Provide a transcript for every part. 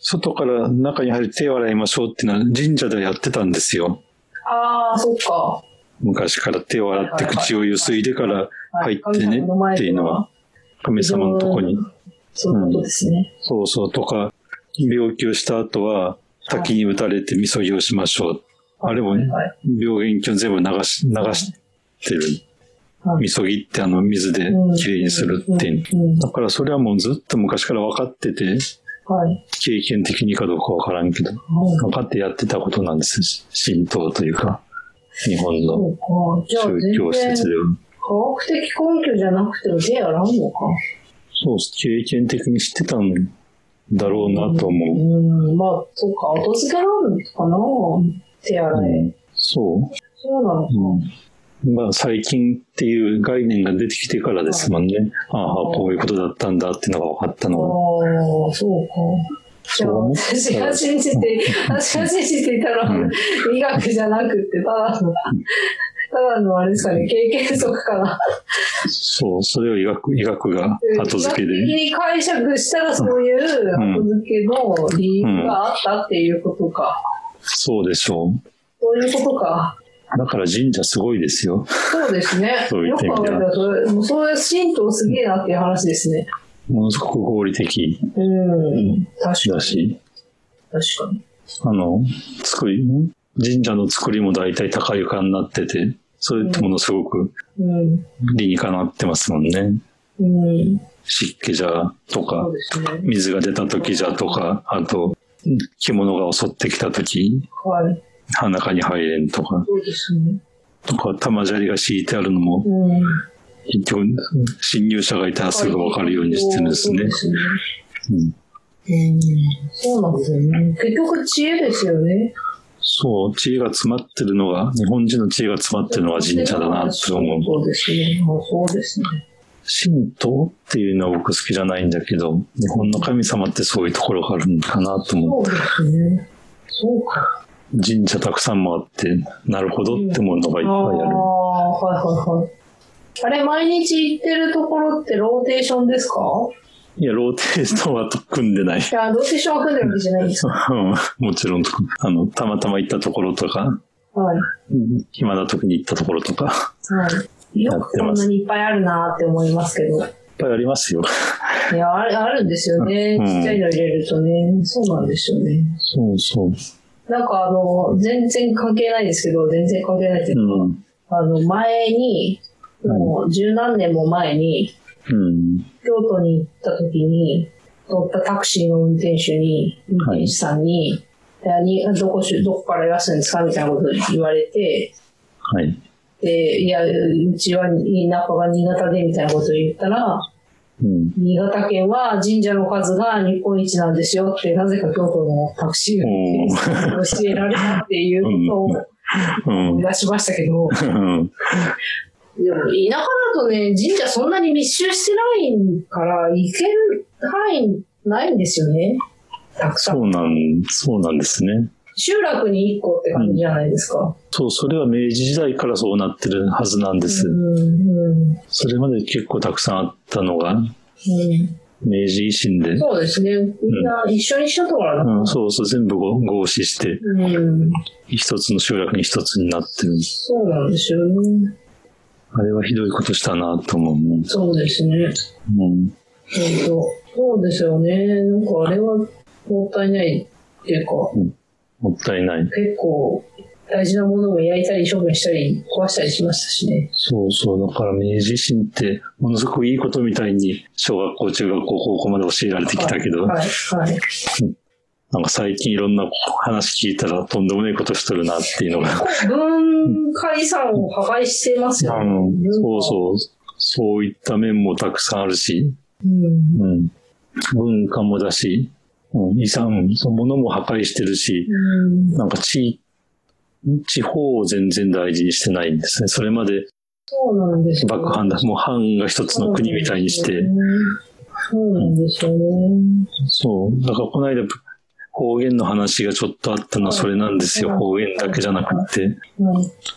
外から中に入って手を洗いましょうっていうのは神社でやってたんですよ。ああ、そっか。昔から手を洗って口をゆすいでから入ってねっていうのは、神様のとこに。そういうことですね。そうそうとか、病気をした後は滝に打たれてみそぎをしましょう。あれも病原菌を全部流し、流してる。みそぎってあの水できれいにするっていう。だからそれはもうずっと昔から分かってて、経験的にかどうか分からんけど、分かってやってたことなんです。神道というか、日本の宗教施設では。科学的根拠じゃなくても手洗うのか。そう、経験的に知ってたんだろうなと思う。うん、まあ、そうか、後付けなのかな。手洗い、うん。そう。そうなのか。うん、まあ、最近っていう概念が出てきてからですもんね。ああ、こういうことだったんだっていうのが分かったのは。ああ、そうか。じゃあ、私が信じて、私が信じていたら、医学じゃなくて、ただの、ただのあれですかね、経験則かな。そう、それを医学、医学が後付けで。医学的に解釈したらそういう後付けの理由があったっていうことか。そうでしょう。そういうことか。だから神社すごいですよ。そうですね。そういうよく考えたら、それ、もうそういう神道すげえなっていう話ですね。ものすごく合理的。うん。確かに。だし。確かに。あの、作り、神社の作りも大体高床になってて、それってものすごく理にかなってますもんね。うん、湿気じゃとか、ね、水が出た時じゃとか、あと、獣が襲ってきた時、はい、中に入れんとか、そうですね、とか、玉砂利が敷いてあるのも、うん、結局、侵入者がいたらすぐ分かるようにしてるんですね。うん、そうなんですよね。結局知恵ですよね。そう、知恵が詰まってるのが、日本人の知恵が詰まってるのが神社だなって思う。そうですね。そうですね。神道っていうのは僕好きじゃないんだけど、日本の神様ってそういうところがあるんかなと思って。そうですね。そうか。神社たくさんもあって、なるほどって思うのがいっぱいある。うん、ああ、はいはいはい。あれ、毎日行ってるところってローテーションですか？いや、ローテーションは組んでない。いや、ローテーションは組んでるわけじゃないですか。もちろん、あの、たまたま行ったところとか、はい。暇な時に行ったところとか。はい。よくこんなにいっぱいあるなって思いますけど。いっぱいありますよ。いや、あるあるんですよね。ちっちゃいの入れるとね。そうなんですよね。そうそう。なんかあの、全然関係ないですけど、全然関係ないっていうん、あの、前に、もう十何年も前に、うん、京都に行った時に、乗ったタクシーの運転手に、運転手さんに、はい、にどこどこからいらっしゃるんですかみたいなこと言われて、はい。で、いや、うちは田舎が新潟でみたいなことを言ったら、うん、新潟県は神社の数が日本一なんですよって、なぜか京都のタクシーが教えられたっていうことを思い出しましたけど、でも田舎だとね、神社そんなに密集してないから行ける範囲ないんですよね。たくさん。そうなん、そうなんですね。集落に1個って感じじゃないですか、うん、そう、それは明治時代からそうなってるはずなんです。うんうん、それまで結構たくさんあったのが、うん、明治維新で。そうですね。みんな一緒にしちゃったからな、うん、そうそう、全部合祀して、うん、一つの集落に一つになってる。そうなんですよね。あれはひどいことしたなと思うね。そうですね。うん。本当そうですよね。なんかあれはもったいないっていうか。うん、もったいない。結構大事なものも焼いたり処分したり壊したりしましたしね。そうそう。だから明治維新ってものすごくいいことみたいに小学校、中学校、高校まで教えられてきたけど。はい、はい。はいなんか最近いろんな話聞いたらとんでもないことしとるなっていうのが。文化遺産を破壊してますよね。うん、そうそう。そういった面もたくさんあるし、うん、うん、文化もだし、うん、遺産、そのものも破壊してるし、うん、なんか地、地方を全然大事にしてないんですね。それまで、そうなんです、ね、幕藩だ、もう藩が一つの国みたいにして。そうなんですよね。そう。だからこの間、方言の話がちょっとあったのはそれなんですよ。方言だけじゃなくて。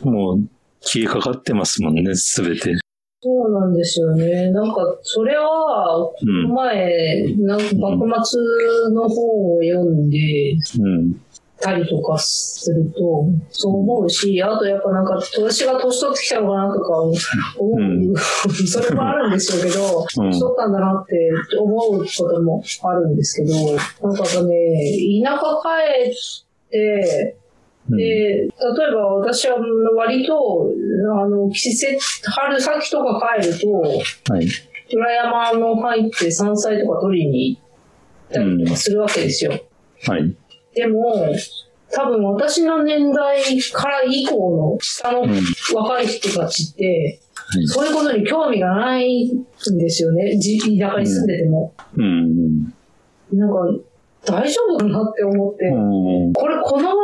もう消えかかってますもんね、すべて。そうなんですよね。なんか、それは、前、うん、なんか幕末の本を読んで、うん。たりとかすると、そう思うし、あとやっぱなんか、私が年取ってきたのかなとか思う、うん、それもあるんでしょうけど、年取ったんだなって思うこともあるんですけど、なんかね、田舎帰って、で、例えば私は割と、あの、季節、春先とか帰ると、はい、裏山の入って山菜とか取りに行ったりとかするわけですよ。はい。でも、多分私の年代から以降の下の若い人たちって、うん、そういうことに興味がないんですよね。田舎に住んでても。うん、なんか、大丈夫かなって思って、うん、これこのまま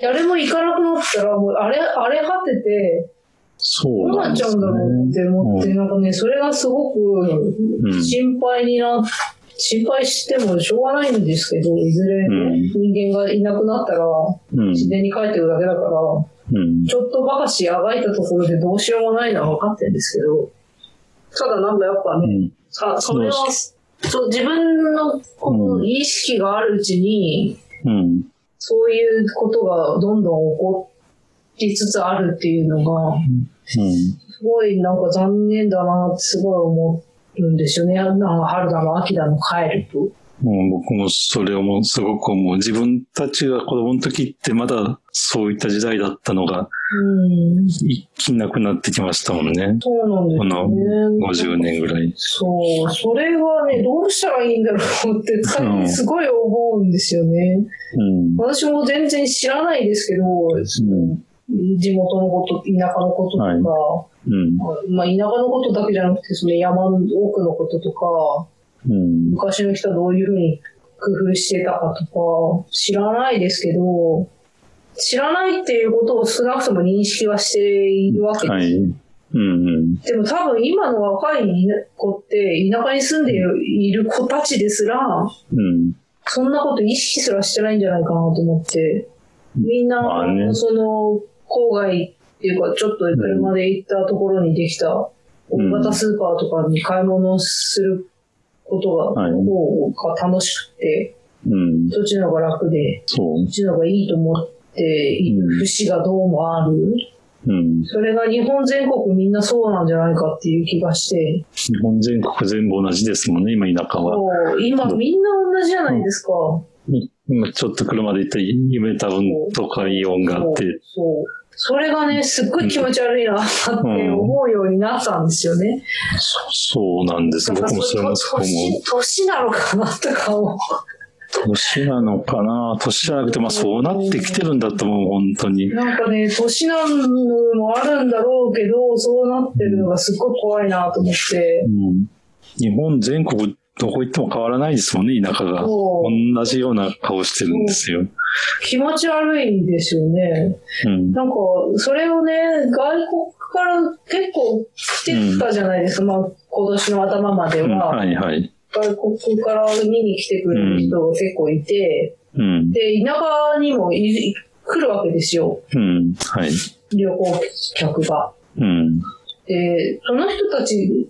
誰も行かなくなったら、もうあれ、あれ果てて、そうなっちゃうんだろうって思って、なんかね、それがすごく心配になって、心配してもしょうがないんですけど、いずれ人間がいなくなったら、自然に帰ってるだけだから、ちょっとばかしあがいたところでどうしようもないのは分かってるんですけど、ただなんかやっぱね、さそれは、そう自分のこの意識があるうちに、そういうことがどんどん起こりつつあるっていうのが、すごいなんか残念だなってすごい思う、んですよね。春だの秋だの帰ると。もう僕もそれをもうすごく思う。自分たちが子供の時ってまだそういった時代だったのが、一気になくなってきましたもんね。そうなんですね。この50年ぐらい。そう。それはね、どうしたらいいんだろうってすごい思うんですよね。うん、私も全然知らないですけど、うん地元のこと、田舎のこととか、はいうん、まあ田舎のことだけじゃなくて、その山の奥のこととか、うん、昔の人はどういうふうに工夫してたかとか、知らないですけど、知らないっていうことを少なくとも認識はしているわけです。はい。うんうん、でも多分今の若い子って田舎に住んでいる子たちですら、うん、そんなこと意識すらしてないんじゃないかなと思って、みんな、その郊外っていうか、ちょっと車で行ったところにできた大型スーパーとかに買い物することが、方が楽しくて、うん、そっちの方が楽で、そっちの方がいいと思っている節がどうもある。うん、それが日本全国みんなそうなんじゃないかっていう気がして。日本全国全部同じですもんね、今田舎は。今みんな同じじゃないですか。うん、ちょっと車で行ったら夢多分とかイオンがあって。そうそれがね、すっごい気持ち悪いなって思うようになったんですよね。うん、そうなんです。僕もそれもそう思う。年なのかなとか思う。年なのかな？年じゃなくて、まあそうなってきてるんだと思う、本当に。なんかね、年なのもあるんだろうけど、そうなってるのがすっごい怖いなと思って。うん、日本全国どこ行っても変わらないですもんね、田舎が。同じような顔してるんですよ。気持ち悪いですよね。うん、なんか、それをね、外国から結構来てたじゃないですか、うん、まあ、今年の頭までは。うん、はいはい。外国から見に来てくれる人が結構いて、うん、で、田舎にもい来るわけですよ。うん、はい。旅行客が。うん。で、その人たち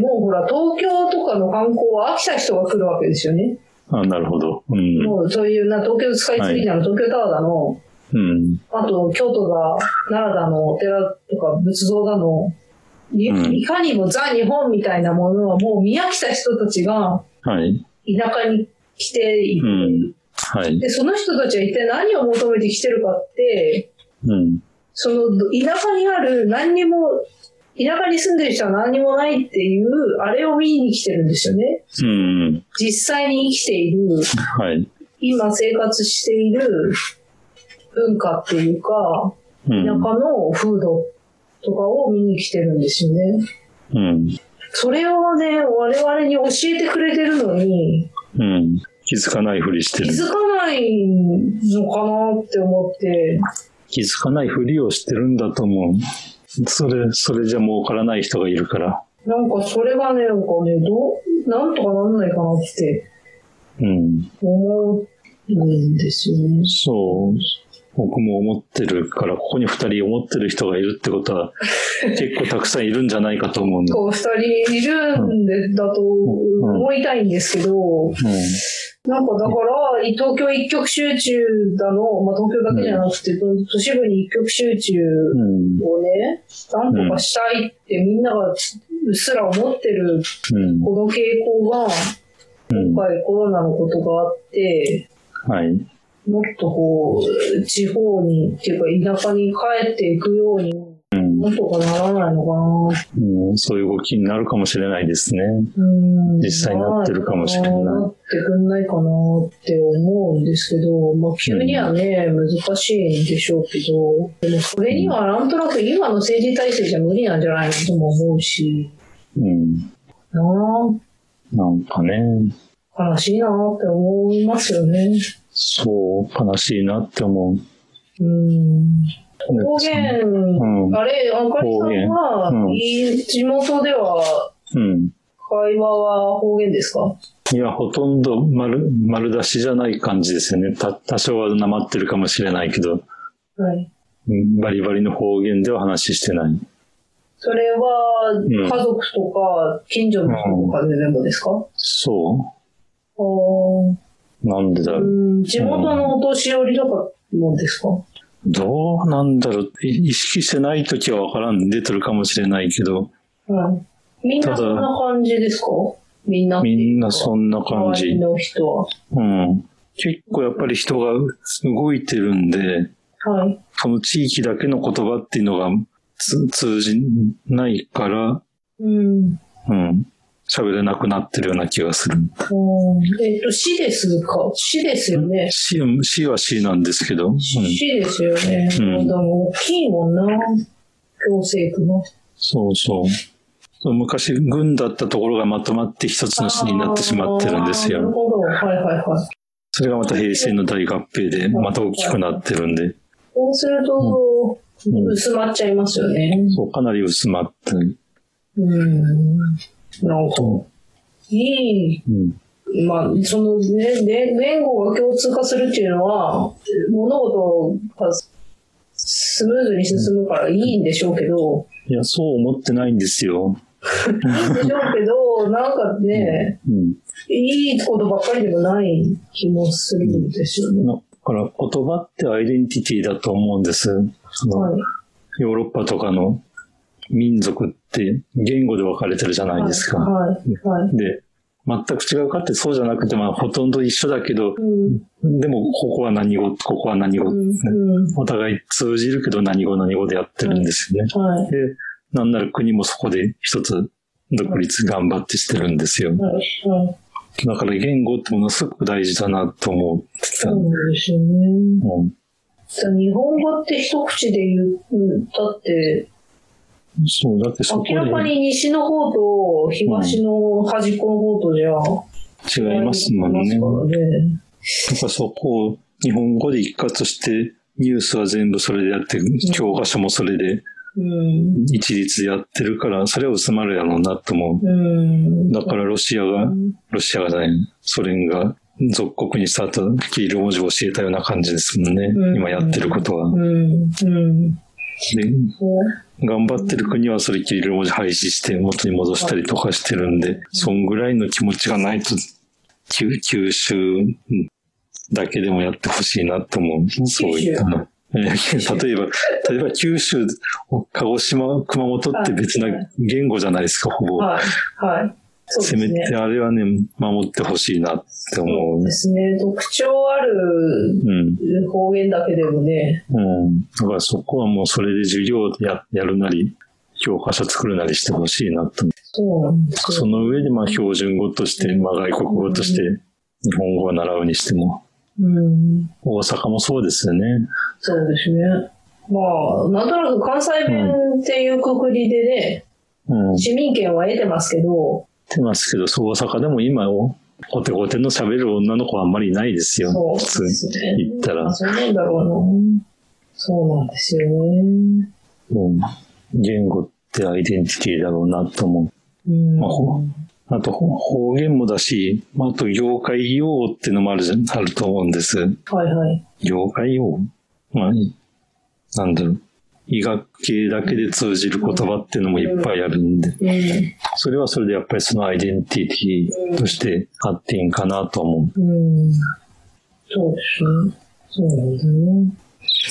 もうほら、東京とかの観光は飽きた人が来るわけですよね。あなるほど。うん、もうそういうな、東京スカイツリーだの、はい、東京タワーだの、うん、あと、京都が、奈良だの、お寺とか仏像だの、いうん、いかにもザ・日本みたいなものはもう見飽きた人たちが、田舎に来ている、うん。はい、で、その人たちは一体何を求めて来てるかって、うん、その田舎にある何にも田舎に住んでる人は何もないっていう、あれを見に来てるんですよね。うん、実際に生きている、はい、今生活している文化っていうか、田舎の風土とかを見に来てるんですよね。うん、それをね、我々に教えてくれてるのに、うん、気づかないふりしてる。気づかないのかなって思って。気づかないふりをしてるんだと思う。それ、それじゃ儲からない人がいるから。なんかそれがね、なんかね、どう、なんとかなんないかなって、うん。思うんですよね。そう。僕も思ってるから、ここに二人思ってる人がいるってことは、結構たくさんいるんじゃないかと思うんで。こう、二人いるんで、だと思いたいんですけど、うんうんなんかだから、東京一極集中だの、まあ東京だけじゃなくて、うん、都市部に一極集中をね、なんとかしたいってみんながうっすら思ってる、この傾向が、今回コロナのことがあって、はい。もっとこう、地方に、っていうか田舎に帰っていくように、うん、なんとかならないのかな、うん、そういう動きになるかもしれないですね。うん、実際になってるかもしれない。なってくんないかなって思うんですけど、まあ急にはね、うん、難しいんでしょうけど、でもそれにはなんとなく今の政治体制じゃ無理なんじゃないのとも思うし。うん。なあ。なんかね。悲しいなって思いますよね。そう、悲しいなって思う。うん。方言、うん、あれ、あかりさんは、うん、地元では、うん、会話は方言ですか？いや、ほとんど丸丸出しじゃない感じですよね。た多少はなまってるかもしれないけど、はい、バリバリの方言では話してない。それは、家族とか、近所の人とかででもですか、うん、そう。なんでだろう。地元のお年寄りとかもですか、どうなんだろう。意識してないときはわからん。出てるかもしれないけど。うん。みんなそんな感じですか？みんなみんなそんな感じ。の人は。うん。結構やっぱり人が動いてるんで、はい。その地域だけの言葉っていうのが通じないから、うん。うん。喋れなくなってるような気がする。えっ、と、市ですか？市ですよね。市、市は市なんですけど。うん、市ですよね。うん。でも大きいもんな。行政区の。そうそう。昔、軍だったところがまとまって一つの市になってしまってるんですよ。なるほど。はいはいはい。それがまた平成の大合併で、また大きくなってるんで。そうすると、薄まっちゃいますよね。そう、かなり薄まってる。うん。なんか、いい、うん、まあ、その、ね、ね、言語が共通化するっていうのは、物事がスムーズに進むからいいんでしょうけど。いや、そう思ってないんですよ。いいんでしょうけど、なんかね、うん、いいことばっかりでもない気もするんですよね。だから言葉ってアイデンティティだと思うんです。はい、ヨーロッパとかの民族って言語で分かれてるじゃないですか。はいはい、で、全く違うかってそうじゃなくて、まあ、ほとんど一緒だけど、うん、でも、ここは何語、ここは何語、うんお互い通じるけど何語何語でやってるんですよね。はい、で、なんなら国もそこで一つ独立頑張ってしてるんですよ。だから言語ってものすごく大事だなと思ってた。そうですよね。うん、日本語って一口で言ったって、そう、だってそこで。明らかに西の方と東の端っこの方とじゃ、違いますもんね。だからそこを日本語で一括して、ニュースは全部それでやって、教科書もそれで、一律でやってるから、それは薄まるやろうなと思う。だからロシアが、ロシアがない、ソ連が属国にした後、キール文字を教えたような感じですもんね。今やってることは。で、頑張ってる国はそれきり文字廃止して元に戻したりとかしてるんで、そんぐらいの気持ちがないと、九州だけでもやってほしいなと思う。そういったの。例えば、例えば九州、鹿児島、熊本って別な言語じゃないですか、ほぼ。はい。はい。せめてあれはね、守ってほしいなって思う。ですね。特徴ある方言だけでもね。うん。だからそこはもうそれで授業ややるなり、教科書作るなりしてほしいなと。そうなんです、その上でまあ標準語として、まあ外国語として日本語を習うにしても。うん。大阪もそうですよね。そうですね。まあ、なんとなく関西弁っていうくくりでね、うん、市民権は得てますけど、てますけど、大阪でも今を、コテコテの喋る女の子はあんまりいないですよ。そうですね。言ったら。そうなんだろうな。そうなんですよね。うん。言語ってアイデンティティだろうなと思う。うん。まあ、あと方言もだし、あと業界用語っていうのもあるじゃあると思うんです。はいはい。業界用語？まあ、なんだろう。医学系だけで通じる言葉っていうのもいっぱいあるんで、それはそれでやっぱりそのアイデンティティとしてあっていいんかなと思う。うん、そうですね。そうなんだね。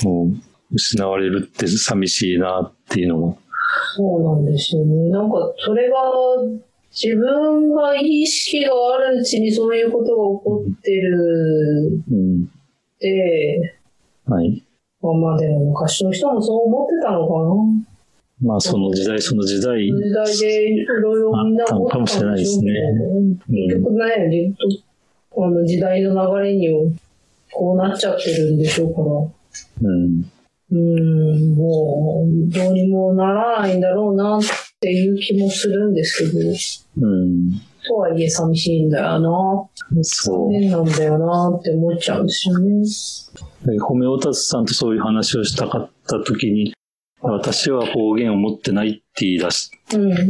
そう。失われるって寂しいなっていうのも。そうなんですよね。なんか、それが、自分が意識があるうちにそういうことが起こってる。うん。で、はい。まあでも昔の人もそう思ってたのかな。まあその時代その時代。時代でいろいろみんな思ってたかもしれないですね。結局ね、ずっと、あの時代の流れにもこうなっちゃってるんでしょうから。うん。うん、もう、どうにもならないんだろうなっていう気もするんですけど。うん。とはいえ寂しいんだよな。そう。残念なんだよなって思っちゃうんですよね。ホメオタスさんとそういう話をしたかった時に、私は方言を持ってないって言い出し、うんうんうん。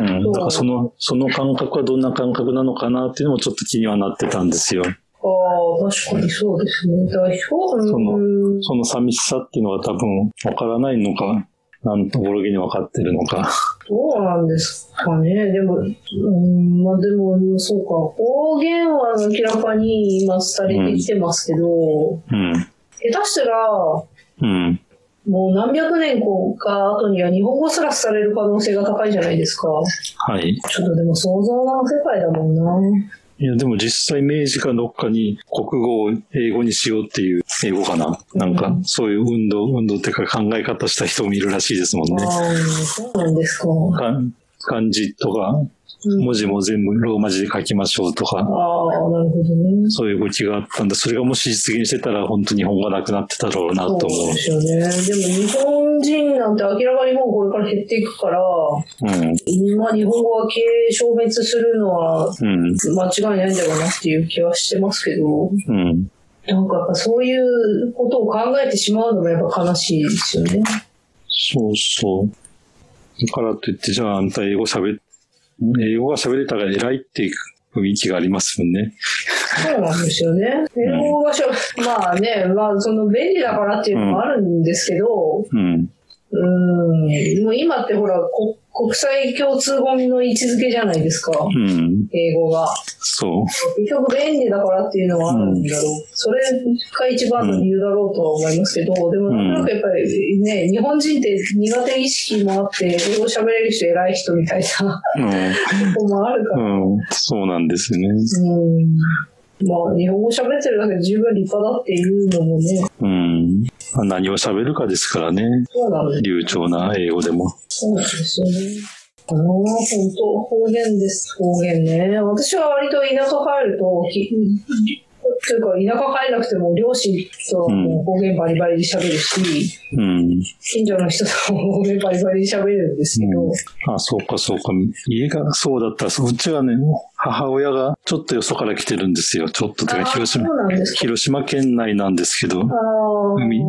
うん。だからその、その感覚はどんな感覚なのかなっていうのもちょっと気にはなってたんですよ。ああ、確かにそうですね。代表その、その寂しさっていうのは多分わからないのか、なんところに分かってるのか。どうなんですかね。でも、うん、まあでも、そうか。方言は明らかに今廃れてきてますけど、うん。下手したら、うん。もう何百年か後には日本語すらされる可能性が高いじゃないですか。はい。ちょっとでも想像の世界だもんな。いや、でも実際明治かどっかに国語を英語にしようっていう、英語かななんか、そういう運動、運動っていうか考え方した人もいるらしいですもんね。ああ、そうなんですか。漢字とか、文字も全部ローマ字で書きましょうとか、ああ、なるほどね。そういう動きがあったんで、それがもし実現してたら、本当に日本語がなくなってたろうなと思う。そうですよね。でも日本人なんて明らかにもうこれから減っていくから、うん、今日本語が経営消滅するのは、間違いないんだろうなっていう気はしてますけど、うん、なんかやっぱそういうことを考えてしまうのもやっぱ悲しいですよね。そうそう。だからといって、じゃああんた英語喋っ英語が喋れたら偉いっていう雰囲気がありますもんね。そうなんですよね。英語がしゃ、うん、まあね、まあその便利だからっていうのもあるんですけど、うん。うん、もう今ってほら、こ国際共通語の位置づけじゃないですか。うん。英語が。そう。結局便利だからっていうのはあるんだろう。うん、それが一番の理由だろうとは思いますけど、うん、でもなんかやっぱりね、日本人って苦手意識もあって、英語喋れる人偉い人みたいな、うん、とこもあるから。うん。そうなんですよね。うん。まあ、日本語喋ってるだけで十分立派だっていうのもね。うん。まあ、何を喋るかですからね。流暢な英語でも。そうですよね。ああ、本当方言です。方言ね。私は割と田舎帰ると、というか、田舎帰らなくても、両親と方言バリバリで喋るし、うん、近所の人と方言バリバリで喋るんですけど。うん、あ、そうか、そうか。家がそうだったら、うちはね、母親がちょっとよそから来てるんですよ。ちょっととか、広島、広島県内なんですけど、海、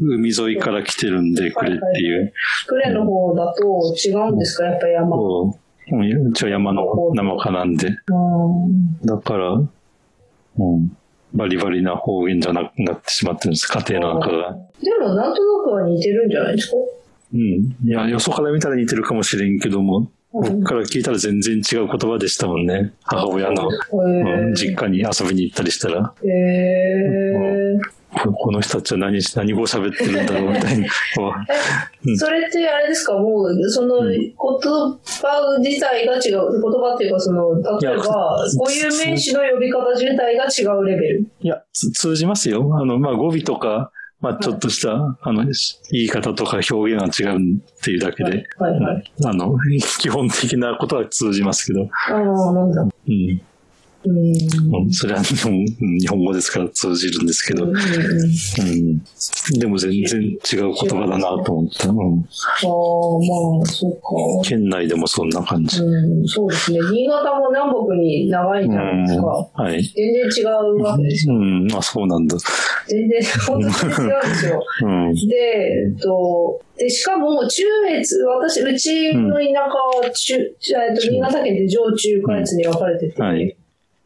海沿いから来てるんで、くれっていう。呉の方だと違うんですか、やっぱり山。うちは山の生家なんで。だから、うん。バリバリな方言じゃなくなってしまってるんです、家庭の中が。でも、なんとなくは似てるんじゃないですか？うん。いや、よそから見たら似てるかもしれんけども、僕から聞いたら全然違う言葉でしたもん。ね。母親の、うん、実家に遊びに行ったりしたら。えー。この人たちは何、何語喋ってるん。だろうみたいな。それってあれですかもう、その言葉自体が違う。言葉っていうか、その、例えば、こういう名詞の呼び方自体が違うレベルいや、通じますよ。あの、まあ、語尾とか、まあ、ちょっとした、はい、あの、言い方とか表現は違うっていうだけで、はいはいはい、あの、基本的なことは通じますけど。ああ、なんだ。うん。うん、それは日本 日本語ですから通じるんですけど、うん、うん、でも全然違う言葉だなと思った。うん、ああ、まあ、そうか。県内でもそんな感じ。うん、そうですね。新潟も南北に長いじゃないですか。はい。全然違うわけですよ。うん、あ、そうなんだ。全然、本当に違うんですよ。うん、で、えっと、で、しかも、中越、私、うちの田舎は、中、えっと、新潟県で上中下越に分かれてて、はい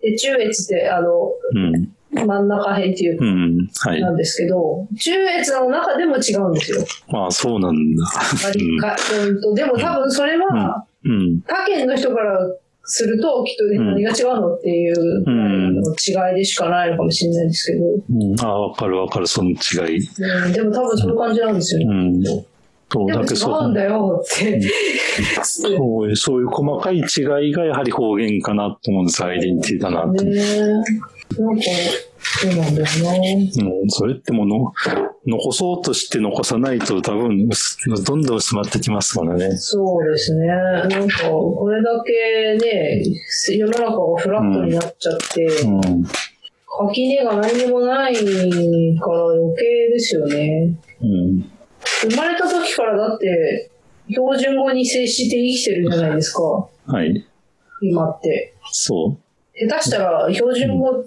で、中越って、あの、うん、真ん中辺っていうか、うん。はい。なんですけど、中越の中でも違うんですよ。ああ、そうなんだ。割りかうんとでも多分それは、うん。他県の人からすると、きっと何が違うのっていううんの違いでしかないのかもしれないですけど、うん、ああ、わかるわかる、その違い。うん、でも多分そういう感じなんですようね。ん。そう、だけどそ違うんだうよって。そうそういう細かい違いがやはり方言かなと思うんです、アイデンティティだなと。ねなんか、そうなんだよな。うん、それってもの、残そうとして残さないと多分、薄どんどん薄まってきますからね。そうですね。なんか、これだけね、世の中がフラットになっちゃって、うん。垣根が何にもないから余計ですよね。うん。生まれた時からだって、標準語に接して生きてるじゃないですか、はい。今って。そ下手したら標準語を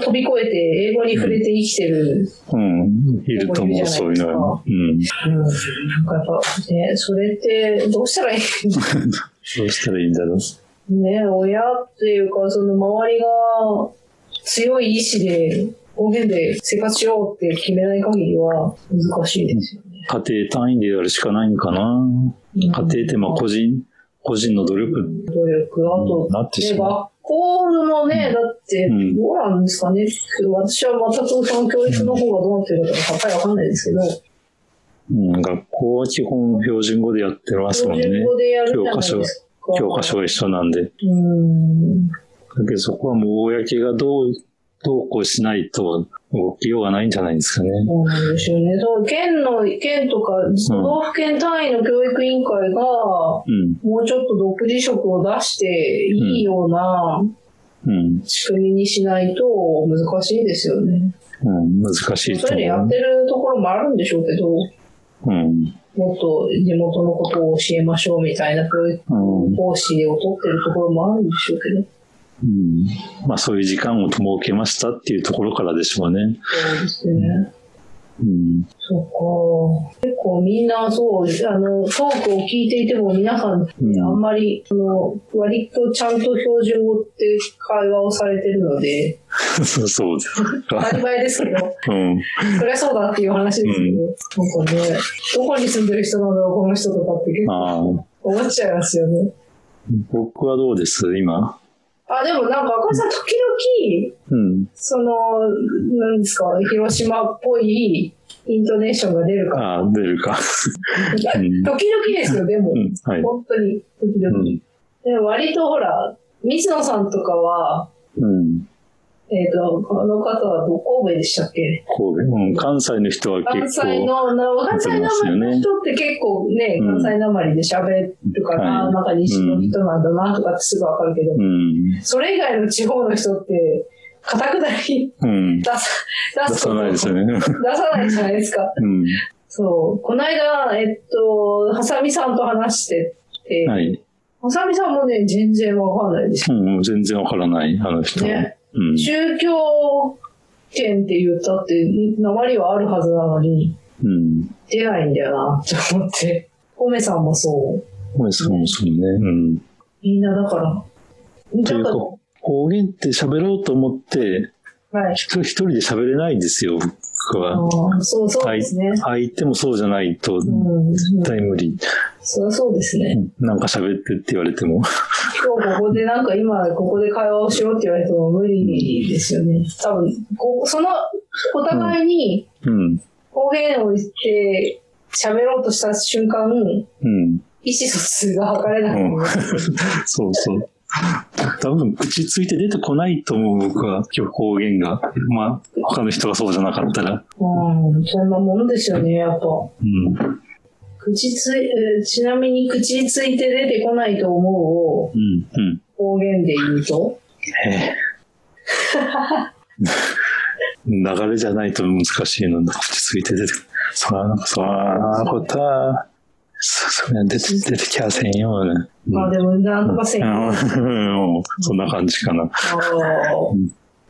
飛び越えて英語に触れて生きてる。う。うん。いると思う、そういうのは。うん。うん。なんかやっぱね、それってどうしたらいい どうしたらいいんだろう。ね、親っていうか、その周りが強い意志で方言で生活しようって決めない限りは難しいですよね。家庭単位でやるしかないんかな。家庭ってまあ個人、個人の努力努力、あと、なってしで、まう。学校のね、だって、うんどうなんですかね。私は全くその教育の方がどうなってるかさっぱりわかんないですけど、うん、学校は基本標準語でやってますもんね。標準語でやるじゃないですか。教科書が一緒なんで。だうん。けどそこはもう公がどう、どうこうしないと動きようがないんじゃないですかね。そうなんですよね。そう県の、県とか、都道府県単位の教育委員会が、うん、もうちょっと独自色を出していいようなうん、仕組みにしないと難しいですよね。うん、難しいとそういうのや思ってるところもあるんでしょうけど、う。うん、もっと地元のことを教えましょうみたいな教育うん、方針を取ってるところもあるんでしょうけど。うん。まあそういう時間を設けましたっていうところからでしょうね。そうですね。うん、そっか。結構みんなそう、あの、トークを聞いていても皆さん、うんあんまり、その、割とちゃんと標準語って会話をされてるので、そ うそうです当たり前ですけど、うん、そりゃそうだっていう話ですけど、なんかね、どこに住んでる人なんだろう、この人とかって結構ああ、思っちゃいますよね。僕はどうです？今。あ、でもなんか赤井さん時々、うん。その、なんですか、広島っぽいイントネーションが出るから。ああ、出るか。うん時々ですよ、でも。うん、はい。本当に、時々。うん、でも割とほら、水野さんとかは、うん。えっ、と、あの方はど神戸でしたっけ？神戸。うん、関西の人は関結構。西の、な関西なまりの人って結構ね、うん関西なまりで喋るから、はいなんか西の人なんだなとかってすぐわかるけど、うん。それ以外の地方の人って、固くなりうん。出さ、出出すさないですよね。出さないじゃないですか。うん。そう。この間、えっと、はさみさんと話してて、はい。はさみさんもね、全然わかんないですようん、全然わからない、あの人は。ね。うん。宗教圏って言ったって、鉛はあるはずなのに、うん。出ないんだよな、って思って。コメさんもそう。ごめんそうそうね。うん。みんなだから。というか、方言って喋ろうと思って、はい。一人一人で喋れないんですよ、僕は。ああそうそうですね。相手もそうじゃないと、うん。絶対無理。そうそうですね。なんか喋ってって言われても。今日ここでなんか今ここで会話をしようって言われても無理ですよね。多分、こその、お互いにうん。方言を言って喋ろうとした瞬間、うん。意思疎通が図れなくなります。そうそう。多分、口ついて出てこないと思う、僕は。今日方言が。まあ、他の人がそうじゃなかったら。うん、そんなもんですよね、やっぱ。うん。口つい、ちなみに口ついて出てこないと思うをうん。うん。方言で言うと、ええ 流れじゃないと難しいのに、口ついて出てくる。そら、そら、ことは、そ、そりゃ出て、出てきやせんよね。まあでもなんとかせん。あうん、そんな感じかな。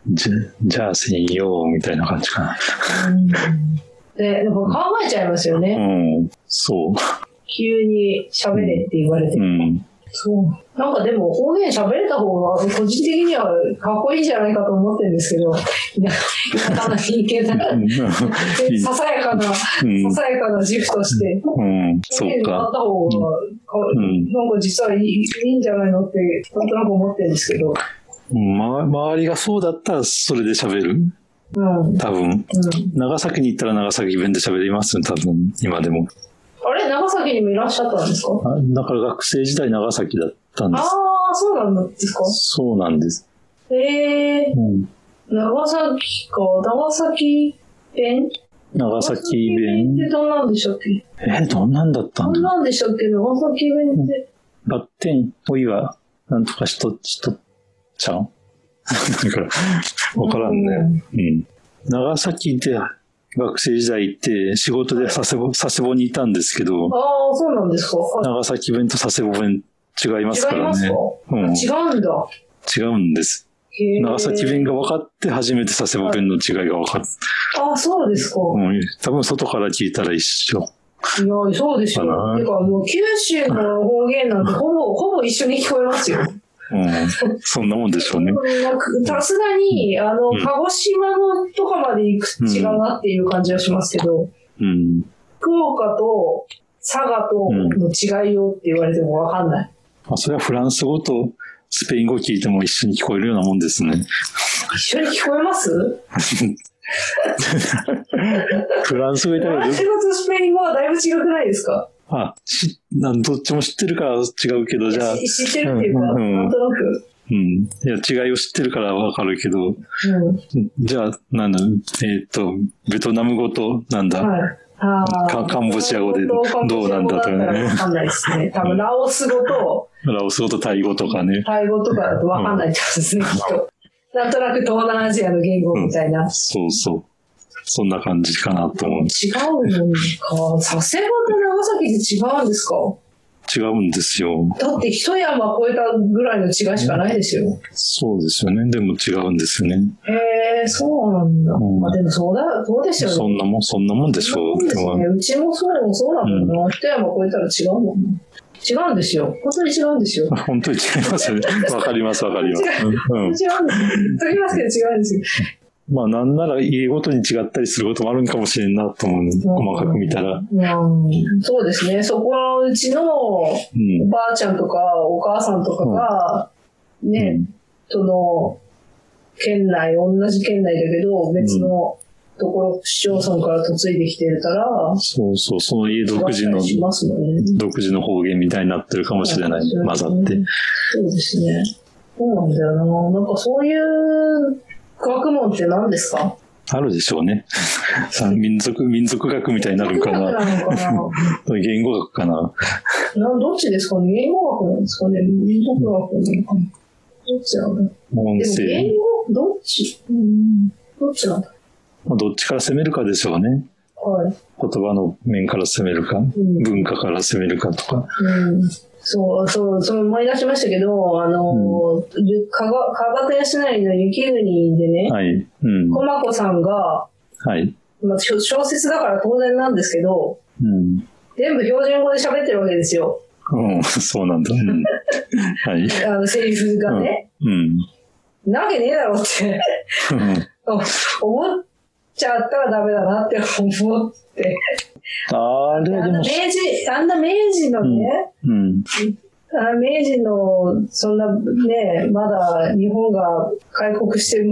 じゃ、じゃあせんよ、みたいな感じかな。うんで、やっぱ考えちゃいますようね。ん、そう。急に喋れって言われてう。ん。そう。なんかでも方言喋れた方が個人的にはかっこいいんじゃないかと思ってるんですけど、田舎の人間だささやかな、ささやかな自負として、うん、そうか。あった方が、うん、なんか実はいいいいんじゃないのって、なんとなく思ってるんですけど。ま、周りがそうだったらそれで喋るうん、多分、うん、長崎に行ったら長崎弁で喋ります多分、今でも。あれ？長崎にもいらっしゃったんですか？だから学生時代長崎だったんです。ああ、そうなんですか？そうなんです。へえー、うん。長崎か、長崎弁？長崎弁。ってどんなんでしたっけ？えー、どんなんだったんだ？どんなんでしたっけ？長崎弁って。バッテン、おいは、なんとかしと、しとちゃんなんか、わからんね。うん。長崎で学生時代行って仕事で佐世保、佐世保にいたんですけど。ああ、そうなんですか。長崎弁と佐世保弁違いますからね。うん、違うんだ。違うんです。長崎弁が分かって初めて佐世保弁の違いが分かった。ああ、そうですか。うん。多分外から聞いたら一緒。いや、そうでしょ。てかもう九州の方言なんてほぼ、ほぼ一緒に聞こえますよ。うん、そんなもんでしょうね。さすがに、あの、鹿児島のとかまで行く違うなっていう感じはしますけど、うん、福岡と佐賀との違いをって言われてもわかんない。あ、それはフランス語とスペイン語聞いても一緒に聞こえるようなもんですね。一緒に聞こえます？フランス語フランス語とスペイン語はだいぶ違くないですか？あ、し、なんどっちも知ってるから違うけど、じゃあ。知ってるっていうか、うん、なんとなく。うん。いや、違いを知ってるからわかるけど、うん、じゃあ、なんだ、えっ、ー、と、ベトナム語と、なんだ、はいカカンボジア語でどうなんだとかね。わかんないですね。多分ラオス語と、ラオス語とタイ語とかね。タイ語とかだとわかんないですね、きっと。なんとなく東南アジアの言語みたいな。そうそう。そんな感じかなと思う。違うのか。佐世保と長崎で違うんですか？違うんですよ。だって一山越えたぐらいの違いしかないですよ。そうですよね。でも違うんですよね。へえ、そうなんだ。うん、まあでもそうだ、そうですよね。そんなもん、そんなもんでしょう。うね、うちもそうもそうだもんな。うん、一山越えたら違うもんな。違うんですよ。本当に違うんですよ。本当に違いますよね。わかります、わかります。違う、うん、違うんです。言いますけど違うんですよ。まあなんなら家ごとに違ったりすることもあるんかもしれんなと思う、細かく見たら、うん。そうですね。そこのうちのおばあちゃんとかお母さんとかが、ね、うん、その、県内、同じ県内だけど、別のところ、市町村から嫁いできてるから、そうそう、その家独自の、ね、独自の方言みたいになってるかもしれない、混ざって。そうですね。そうなんだよな。なんかそういう学問って何ですか？あるでしょうね。民族、民族学みたいになるかな。言語学かな。などっちですか？ね言語学なんですかね？民族学なのかな？どっちなんだ？音声。言語、どっち？うん。どっちなんだ？どっちから攻めるかでしょうね。はい。言葉の面から攻めるか、うん、文化から攻めるかとか。うんそう、そう、そう思い出しましたけど、あの、うん、かが、かがたやしないの雪国でね、はい。うん。駒子さんが、はい。まあ、小説だから当然なんですけど、うん。全部標準語で喋ってるわけですよ。うん、そうなんだ。うん、はい。あの、セリフがね。うん。なわけねえだろって 思っちゃったらダメだなって思って。あれでも。明治、あんな明治のね、うん。うん、明治の、そんなね、まだ日本が開国して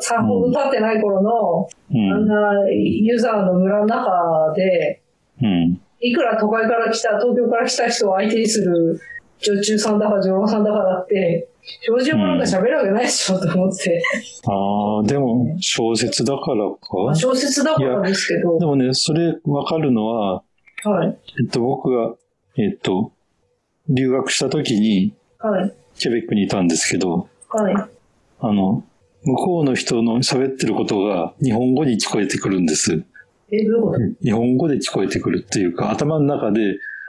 さほど経ってない頃の、うん、あんなユーザーの村の中で、うん、いくら都会から来た、東京から来た人を相手にする女中さんだか女郎さんだからって、標準語なんか喋るわけないでしょ、と思って。ああ、でも小説だからか？小説だからですけど。でもね、それわかるのは、はい。えっと、僕が、えっと、留学した時に、はい。ケベックにいたんですけど、はい。あの、向こうの人の喋ってることが日本語に聞こえてくるんです。え、どういうこと？日本語で聞こえてくるっていうか、頭の中で。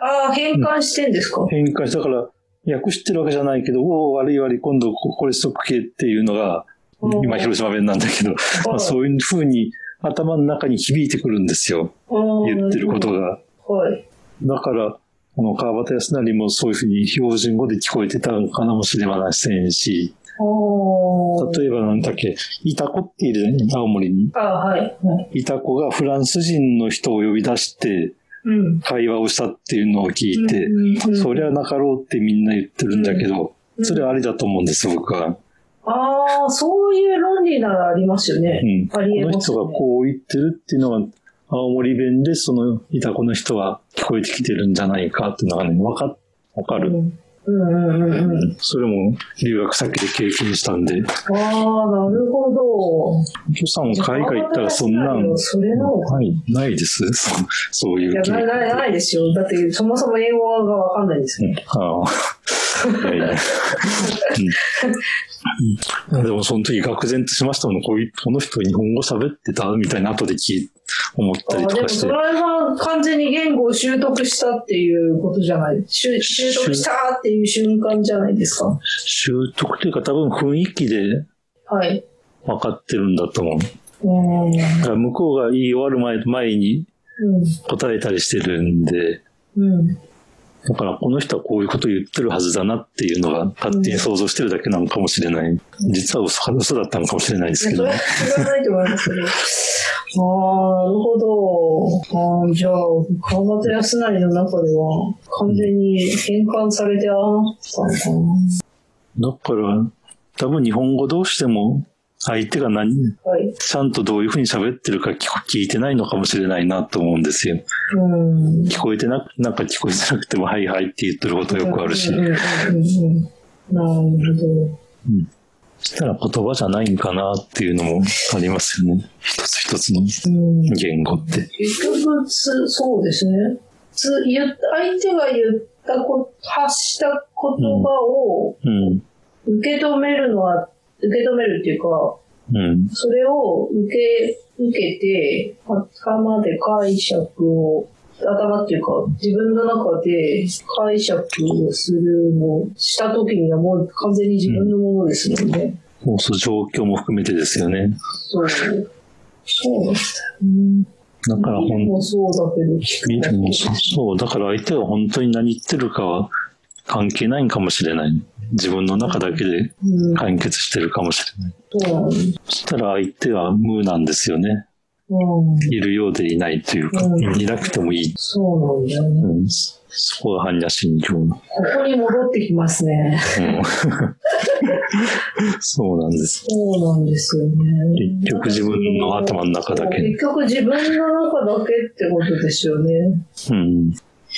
ああ、変換してんですか、変換し、だから、訳してるわけじゃないけど、おお、悪い悪い、今度これしとくけっていうのが、今広島弁なんだけど、まあ、そういうふうに頭の中に響いてくるんですよ。言ってることが。はい。だから、この川端康成もそういうふうに標準語で聞こえてたのかもしれませんし、例えばなんだっけ、イタコっているね、青森に。あはい。イタコがフランス人の人を呼び出して、会話をしたっていうのを聞いて、そりゃなかろうってみんな言ってるんだけど、それはありだと思うんです、僕は。ああ、そういう論理ならありますよね。うん。ありえます、ね、この人がこう言ってるっていうのは、青森弁でそのいた子の人は聞こえてきてるんじゃないかっていうのがね、わか、わかる。うん、それも留学先で経験したんで。ああ、なるほど。おさんも海外行ったらそんなん。それのない、ないですそそういう。いやない、ないですよ。だってそもそも英語がわかんないですよ。ああ。いやいでもその時愕然としましたもん。こういう、この人日本語喋ってた？みたいな後で聞い思ったりとかして。でもそれは完全に言語を習得したっていうことじゃない習習得したっていう瞬間じゃないですか？習得というか多分雰囲気で分かってるんだと思う。うん、だから向こうが言い終わる前前に答えたりしてるんで、うん、だからこの人はこういうことを言ってるはずだなっていうのが勝手に想像してるだけなのかもしれない。実は嘘嘘だったのかもしれないですけど。それはないと思いますけど。ああ、なるほど。あじゃあ、川端康成の中では完全に変換されてあったのかな。だから、多分日本語どうしても相手が何、はい、ちゃんとどういうふうに喋ってるか聞いてないのかもしれないなと思うんですよ。聞こえてなく、なんか聞こえてなくても、はいはいって言ってることよくあるし。なるほど。うん。したら言葉じゃないんかなっていうのもありますよね。一つ一つの言語って。結局、そうですね。つ言相手が言ったこ、発した言葉を受け止めるのは受け止めるっていうか、うん、それを受け、受けて、頭で解釈を、頭っていうか、自分の中で解釈をするの、した時にはもう完全に自分のものですもんね。うん、もうその状況も含めてですよね。そう。そうなんだよね。だから本当そうだけど聞くもそう、だから相手が本当に何言ってるかは関係ないんかもしれない。自分の中だけで完結してるかもしれない。うん、そしたら相手は無なんですよね。うん、いるようでいないというか、うん、いなくてもいい。そうなんだよね。うん、そこが般若心経の。ここに戻ってきますね。そうなんです。そうなんですよね。結局自分の頭の中だけ。結局自分の中だけってことですよね。うん。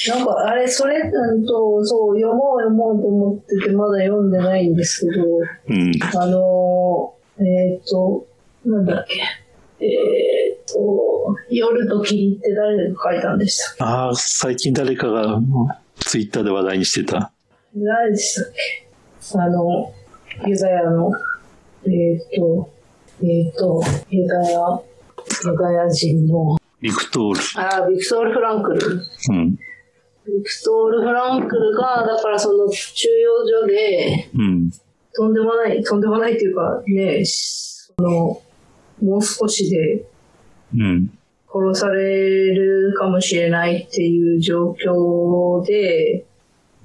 なんか、あれ、それ、うんと、そう、読もう読もうと思ってて、まだ読んでないんですけど、うん、あの、えっ、ー、と、なんだっけ。えっ、ー、と、夜と霧って誰が書いたんでした？ああ、最近誰かがツイッターで話題にしてた。誰でしたっけ？あの、ユダヤの、えっ、ー、と、えっ、と、ユダヤ、ユダヤ人の、ビクトール。ああ、ビクトール・フランクル。うん。ビクトール・フランクルが、だからその収容所で、うん、とんでもない、とんでもないっていうかね、その、もう少しで、殺されるかもしれないっていう状況で、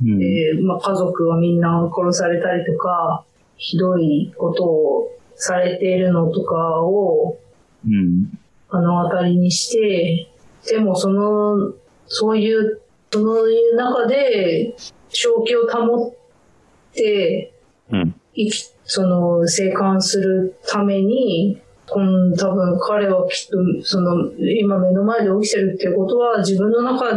うん、えー、まあ、家族はみんな殺されたりとか、ひどいことをされているのとかを、うん、あの当たりにして、でもその、そういうそういう中で、正気を保って、うん、生き、その、生還するために、こん多分彼はきっと、その、今目の前で起きてるっていうことは自分の中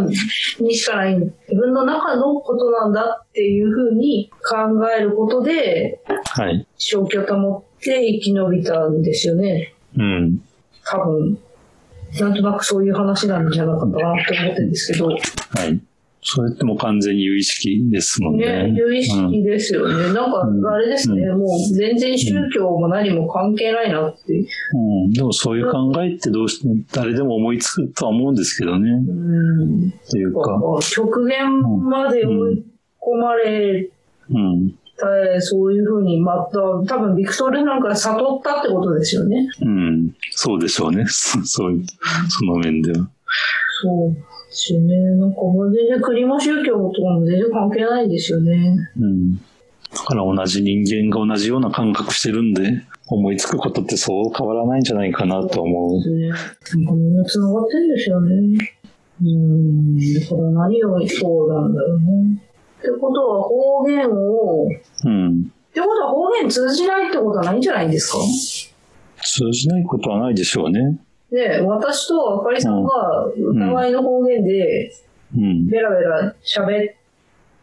にしかない、自分の中のことなんだっていうふうに考えることで、はい。正気を保って生き延びたんですよね。うん。多分。なんとなくそういう話なんじゃなかったかなと思ってるんですけど。はい。それってもう完全に有意識ですもんね。ね有意識ですよね。うん、なんか、あれですね、うん、もう全然宗教も何も関係ないなって。うん、でもそういう考えってどうしても誰でも思いつくとは思うんですけどね。うん。っていうか。極限まで追い込まれ、うん。そういうふうに、また、多分ビクトルなんか悟ったってことですよね。うん。そうでしょうね。そう、その面では。そうですよね。なんか全然国も宗教とかも全然関係ないですよね。うん。だから同じ人間が同じような感覚してるんで、思いつくことってそう変わらないんじゃないかなと思う。そうですね。なんかみんな繋がってるんですよね。うん。だから何をそうなんだろうね。ってことは方言を、うん。ってことは方言通じないってことはないんじゃないんですか？通じないことはないでしょうね。で、私とあかりさんが、お互いの方言で、ベラベラ喋っ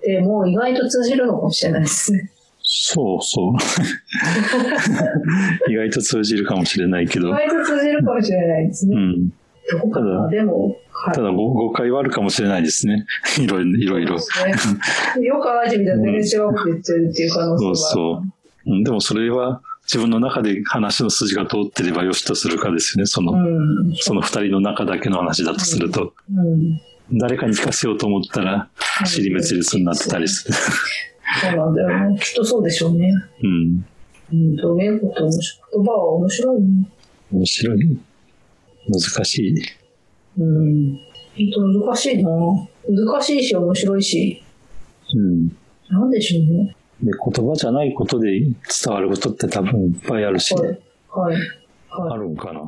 ても意外と通じるのかもしれないですね。そうそう。意外と通じるかもしれないけど。意外と通じるかもしれないですね。うん。どかな？でも、はい、ただ誤解はあるかもしれないですね。いろいろ。いろね、よく考えてみたら全然違うこと言ってるっていう可能性は。そうそう。でもそれは、自分の中で話の筋が通ってればよしとするかですよね。その、うん、その二人の中だけの話だとすると。うん、誰かに聞かせようと思ったら、尻滅裂になってたりする。そうなんだよね。きっとそうでしょうね。うん。うん、表現こと言葉は面白いね。面白い？難しい。うん。本当難しいな。難しいし面白いし。うん。なんでしょうね。で、言葉じゃないことで伝わることって多分いっぱいあるし、ね、はい。はい。はい、あるんかな。